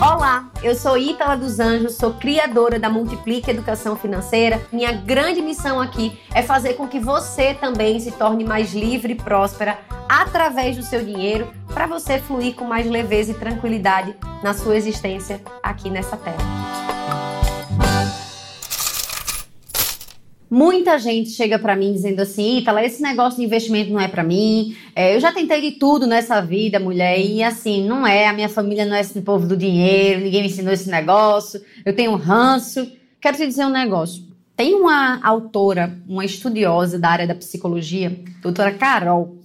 Olá, eu sou Ítala dos Anjos, sou criadora da Multiplique Educação Financeira. Minha grande missão aqui é fazer com que você também se torne mais livre e próspera através do seu dinheiro, para você fluir com mais leveza e tranquilidade na sua existência aqui nessa terra. Muita gente chega para mim dizendo assim, Itala, esse negócio de investimento não é para mim. É, eu já tentei de tudo nessa vida, mulher, e assim, não é. A minha família não é esse povo do dinheiro, ninguém me ensinou esse negócio. Eu tenho ranço. Quero te dizer um negócio. Tem uma autora, uma estudiosa da área da psicologia, doutora Carol.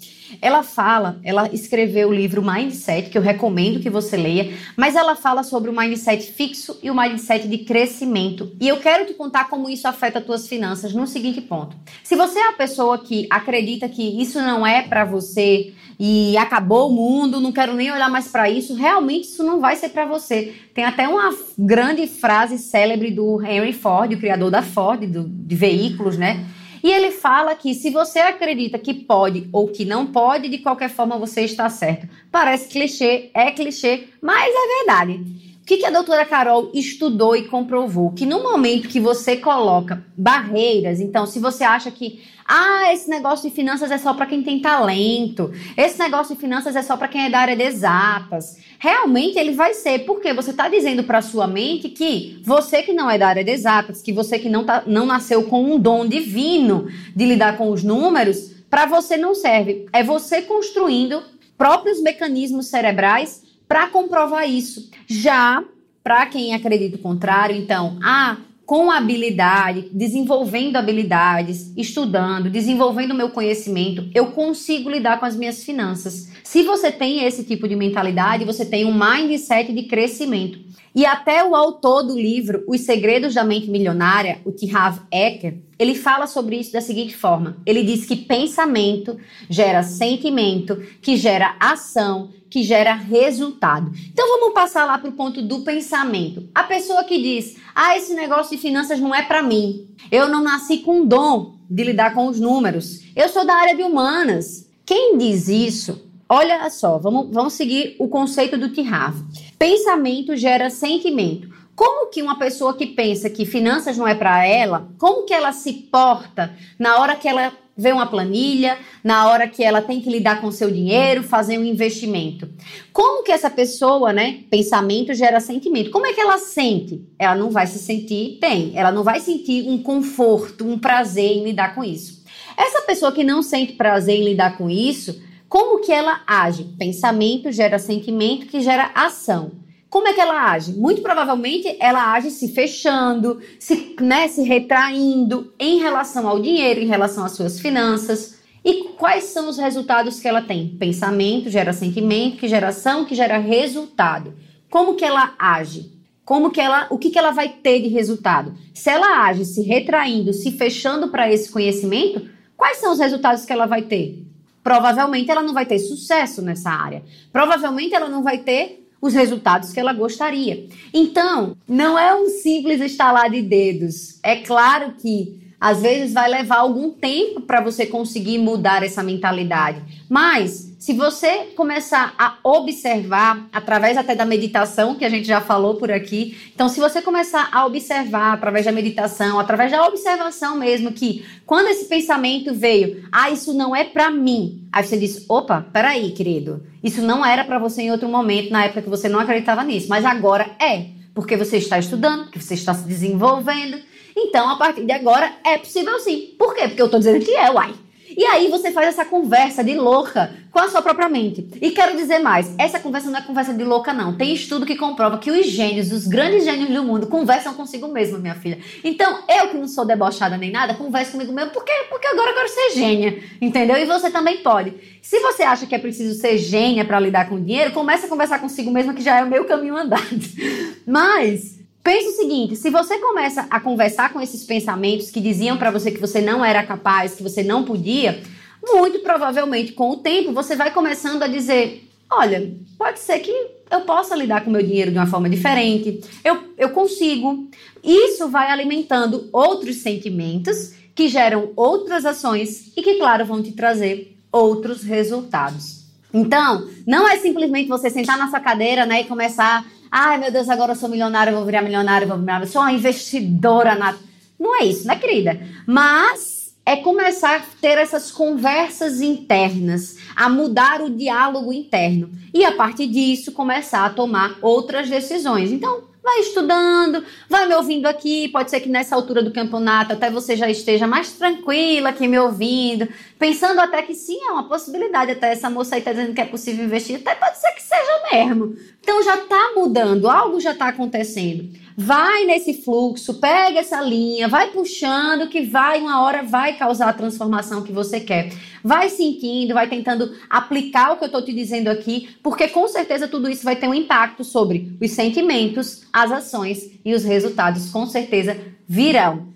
Ela fala, ela escreveu o livro Mindset, que eu recomendo que você leia, mas ela fala sobre o mindset fixo e o mindset de crescimento. E eu quero te contar como isso afeta as tuas finanças no seguinte ponto. Se você é a pessoa que acredita que isso não é para você e acabou o mundo, não quero nem olhar mais para isso, realmente isso não vai ser para você. Tem até uma grande frase célebre do Henry Ford, o criador da Ford, do, de veículos, né? E ele fala que se você acredita que pode ou que não pode, de qualquer forma você está certo. Parece clichê, é clichê, mas é verdade. Que, que a doutora Carol estudou e comprovou? Que no momento que você coloca barreiras, então, se você acha que ah, esse negócio de finanças é só para quem tem talento. Esse negócio de finanças é só para quem é da área de exatas. Realmente ele vai ser, porque você está dizendo para sua mente que você que não é da área de exatas, que você que não, tá, não nasceu com um dom divino de lidar com os números, para você não serve. É você construindo próprios mecanismos cerebrais para comprovar isso. Já para quem acredita o contrário, então, ah, com habilidade, desenvolvendo habilidades, estudando, desenvolvendo meu conhecimento, eu consigo lidar com as minhas finanças. Se você tem esse tipo de mentalidade, você tem um mindset de crescimento. E até o autor do livro Os Segredos da Mente Milionária, o T. Harv Eker, ele fala sobre isso da seguinte forma: ele diz que pensamento gera sentimento, que gera ação, que gera resultado. Então vamos passar lá para o ponto do pensamento. A pessoa que diz: "Ah, esse negócio de finanças não é para mim. Eu não nasci com dom de lidar com os números. Eu sou da área de humanas." Quem diz isso? Olha só, vamos, vamos seguir o conceito do Tihav. Pensamento gera sentimento. Como que uma pessoa que pensa que finanças não é para ela, como que ela se porta na hora que ela vê uma planilha, na hora que ela tem que lidar com seu dinheiro, fazer um investimento. Como que essa pessoa, né, pensamento gera sentimento? Como é que ela sente? Ela não vai se sentir bem, ela não vai sentir um conforto, um prazer em lidar com isso. Essa pessoa que não sente prazer em lidar com isso, como que ela age? Pensamento gera sentimento que gera ação. Como é que ela age? Muito provavelmente ela age se fechando, se, né, se retraindo em relação ao dinheiro, em relação às suas finanças. E quais são os resultados que ela tem? Pensamento gera sentimento, que gera ação, que gera resultado. Como que ela age? Como que ela, o que, que ela vai ter de resultado? Se ela age se retraindo, se fechando para esse conhecimento, quais são os resultados que ela vai ter? Provavelmente ela não vai ter sucesso nessa área. Provavelmente ela não vai ter os resultados que ela gostaria. Então, não é um simples estalar de dedos. É claro que às vezes vai levar algum tempo para você conseguir mudar essa mentalidade, mas se você começar a observar, através até da meditação, que a gente já falou por aqui, então, se você começar a observar através da meditação, através da observação mesmo, que quando esse pensamento veio, ah, isso não é para mim, aí você diz, opa, peraí, querido, isso não era para você em outro momento, na época que você não acreditava nisso, mas agora é, porque você está estudando, porque você está se desenvolvendo. Então, a partir de agora, é possível sim. Por quê? Porque eu estou dizendo que é, uai. E aí você faz essa conversa de louca com a sua própria mente. E quero dizer mais, essa conversa não é conversa de louca não. Tem estudo que comprova que os gênios, os grandes gênios do mundo, conversam consigo mesmo, minha filha. Então, eu que não sou debochada nem nada, converso comigo mesmo, porque, porque agora eu quero ser gênia, entendeu? E você também pode. Se você acha que é preciso ser gênia para lidar com dinheiro, comece a conversar consigo mesmo, que já é o meu caminho andado. Mas Pense o seguinte: se você começa a conversar com esses pensamentos que diziam para você que você não era capaz, que você não podia, muito provavelmente com o tempo você vai começando a dizer: olha, pode ser que eu possa lidar com meu dinheiro de uma forma diferente, eu, eu consigo. Isso vai alimentando outros sentimentos que geram outras ações e que, claro, vão te trazer outros resultados. Então, não é simplesmente você sentar na sua cadeira, né, e começar, ai meu Deus, agora eu sou milionária, eu vou virar milionária, eu vou virar, sou uma investidora na. Não é isso, né, querida? Mas é começar a ter essas conversas internas, a mudar o diálogo interno e a partir disso começar a tomar outras decisões. Então, Vai estudando, vai me ouvindo aqui. Pode ser que nessa altura do campeonato até você já esteja mais tranquila aqui me ouvindo, pensando até que sim, é uma possibilidade. Até essa moça aí tá dizendo que é possível investir, até pode ser que seja mesmo. Então já tá mudando, algo já tá acontecendo. Vai nesse fluxo, pega essa linha, vai puxando que vai, uma hora vai causar a transformação que você quer. Vai sentindo, vai tentando aplicar o que eu estou te dizendo aqui, porque com certeza tudo isso vai ter um impacto sobre os sentimentos, as ações e os resultados, com certeza virão.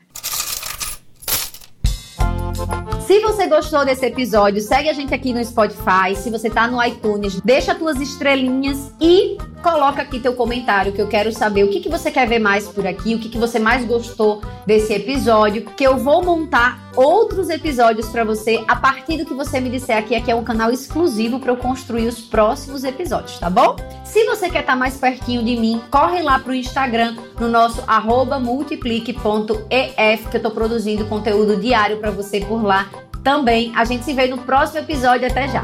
Se você gostou desse episódio, segue a gente aqui no Spotify. Se você tá no iTunes, deixa tuas estrelinhas e coloca aqui teu comentário que eu quero saber o que, que você quer ver mais por aqui, o que, que você mais gostou desse episódio, que eu vou montar outros episódios para você a partir do que você me disser aqui. Aqui é um canal exclusivo para eu construir os próximos episódios, tá bom? Se você quer estar tá mais pertinho de mim, corre lá pro Instagram no nosso multiplique.ef que eu tô produzindo conteúdo diário para você por lá também. A gente se vê no próximo episódio. Até já!